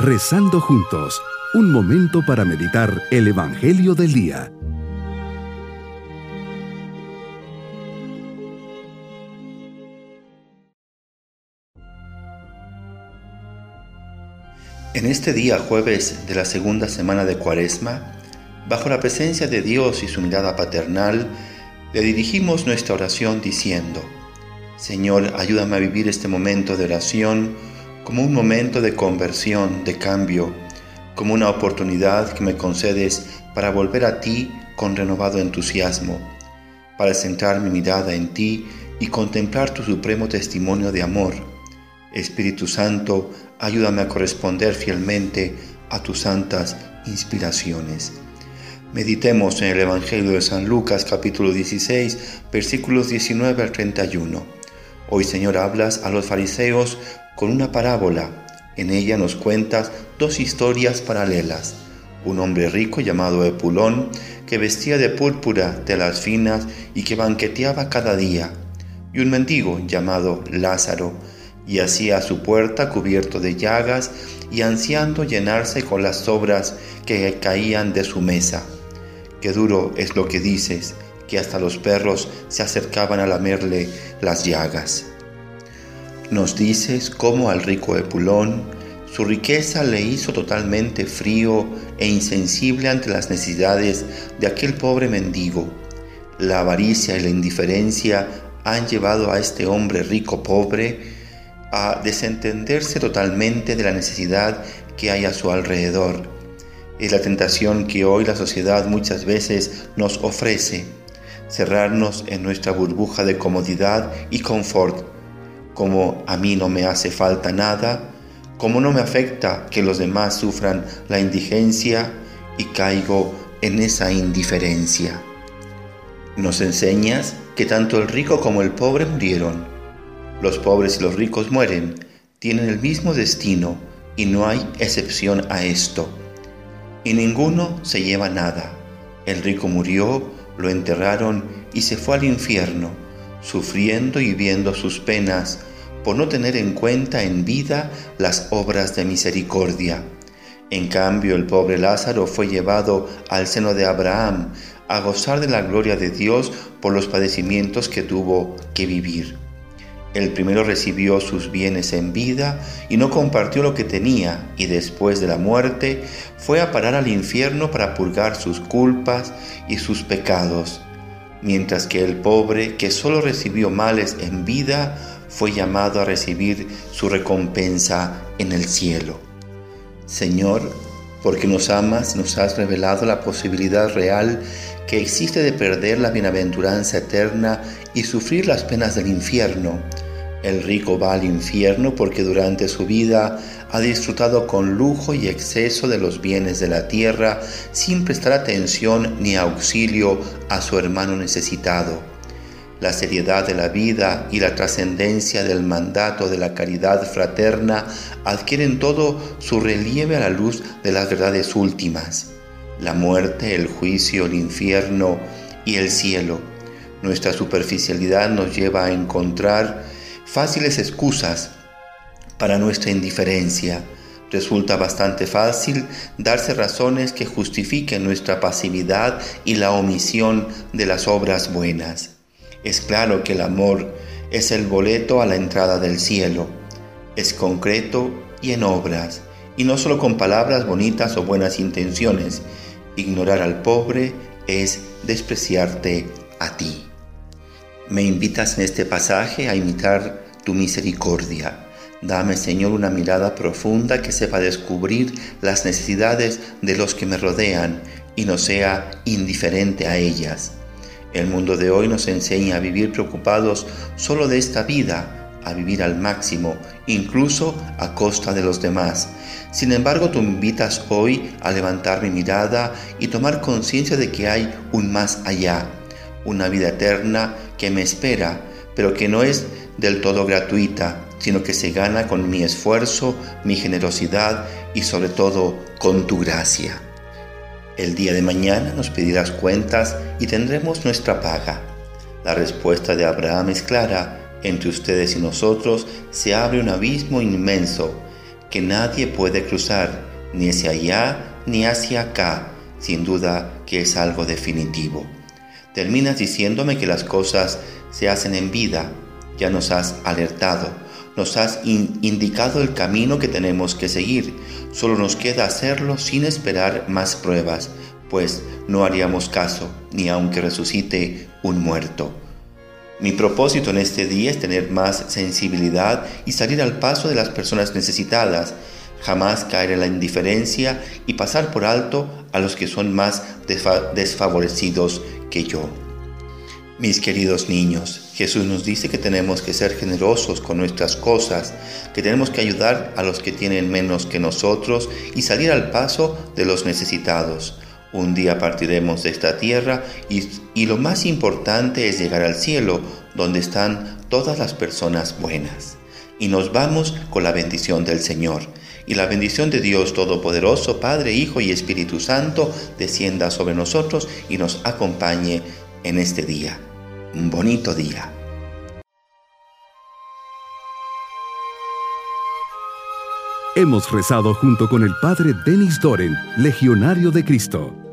Rezando juntos, un momento para meditar el Evangelio del Día. En este día jueves de la segunda semana de Cuaresma, bajo la presencia de Dios y su mirada paternal, le dirigimos nuestra oración diciendo, Señor, ayúdame a vivir este momento de oración como un momento de conversión, de cambio, como una oportunidad que me concedes para volver a ti con renovado entusiasmo, para centrar mi mirada en ti y contemplar tu supremo testimonio de amor. Espíritu Santo, ayúdame a corresponder fielmente a tus santas inspiraciones. Meditemos en el Evangelio de San Lucas capítulo 16 versículos 19 al 31. Hoy Señor hablas a los fariseos con una parábola. En ella nos cuentas dos historias paralelas. Un hombre rico llamado Epulón, que vestía de púrpura telas finas y que banqueteaba cada día, y un mendigo llamado Lázaro, y hacía su puerta cubierto de llagas y ansiando llenarse con las sobras que caían de su mesa. Qué duro es lo que dices, que hasta los perros se acercaban a lamerle las llagas. Nos dices cómo al rico Epulón su riqueza le hizo totalmente frío e insensible ante las necesidades de aquel pobre mendigo. La avaricia y la indiferencia han llevado a este hombre rico pobre a desentenderse totalmente de la necesidad que hay a su alrededor. Es la tentación que hoy la sociedad muchas veces nos ofrece, cerrarnos en nuestra burbuja de comodidad y confort como a mí no me hace falta nada, como no me afecta que los demás sufran la indigencia y caigo en esa indiferencia. Nos enseñas que tanto el rico como el pobre murieron. Los pobres y los ricos mueren, tienen el mismo destino y no hay excepción a esto. Y ninguno se lleva nada. El rico murió, lo enterraron y se fue al infierno, sufriendo y viendo sus penas por no tener en cuenta en vida las obras de misericordia. En cambio, el pobre Lázaro fue llevado al seno de Abraham a gozar de la gloria de Dios por los padecimientos que tuvo que vivir. El primero recibió sus bienes en vida y no compartió lo que tenía y después de la muerte fue a parar al infierno para purgar sus culpas y sus pecados, mientras que el pobre, que solo recibió males en vida, fue llamado a recibir su recompensa en el cielo. Señor, porque nos amas, nos has revelado la posibilidad real que existe de perder la bienaventuranza eterna y sufrir las penas del infierno. El rico va al infierno porque durante su vida ha disfrutado con lujo y exceso de los bienes de la tierra sin prestar atención ni auxilio a su hermano necesitado la seriedad de la vida y la trascendencia del mandato de la caridad fraterna adquieren todo su relieve a la luz de las verdades últimas, la muerte, el juicio, el infierno y el cielo. Nuestra superficialidad nos lleva a encontrar fáciles excusas para nuestra indiferencia. Resulta bastante fácil darse razones que justifiquen nuestra pasividad y la omisión de las obras buenas. Es claro que el amor es el boleto a la entrada del cielo. Es concreto y en obras, y no solo con palabras bonitas o buenas intenciones. Ignorar al pobre es despreciarte a ti. Me invitas en este pasaje a imitar tu misericordia. Dame, Señor, una mirada profunda que sepa descubrir las necesidades de los que me rodean y no sea indiferente a ellas. El mundo de hoy nos enseña a vivir preocupados solo de esta vida, a vivir al máximo, incluso a costa de los demás. Sin embargo, tú me invitas hoy a levantar mi mirada y tomar conciencia de que hay un más allá, una vida eterna que me espera, pero que no es del todo gratuita, sino que se gana con mi esfuerzo, mi generosidad y sobre todo con tu gracia. El día de mañana nos pedirás cuentas y tendremos nuestra paga. La respuesta de Abraham es clara. Entre ustedes y nosotros se abre un abismo inmenso que nadie puede cruzar, ni hacia allá ni hacia acá, sin duda que es algo definitivo. Terminas diciéndome que las cosas se hacen en vida, ya nos has alertado, nos has indicado el camino que tenemos que seguir, solo nos queda hacerlo sin esperar más pruebas, pues no haríamos caso, ni aunque resucite un muerto. Mi propósito en este día es tener más sensibilidad y salir al paso de las personas necesitadas, jamás caer en la indiferencia y pasar por alto a los que son más desfavorecidos que yo. Mis queridos niños, Jesús nos dice que tenemos que ser generosos con nuestras cosas, que tenemos que ayudar a los que tienen menos que nosotros y salir al paso de los necesitados. Un día partiremos de esta tierra y, lo más importante es llegar al cielo, donde están todas las personas buenas. Y nos vamos con la bendición del Señor. Y la bendición de Dios Todopoderoso, Padre, Hijo y Espíritu Santo, descienda sobre nosotros y nos acompañe en este día. Un bonito día. Hemos rezado junto con el Padre Denis Doren, Legionario de Cristo.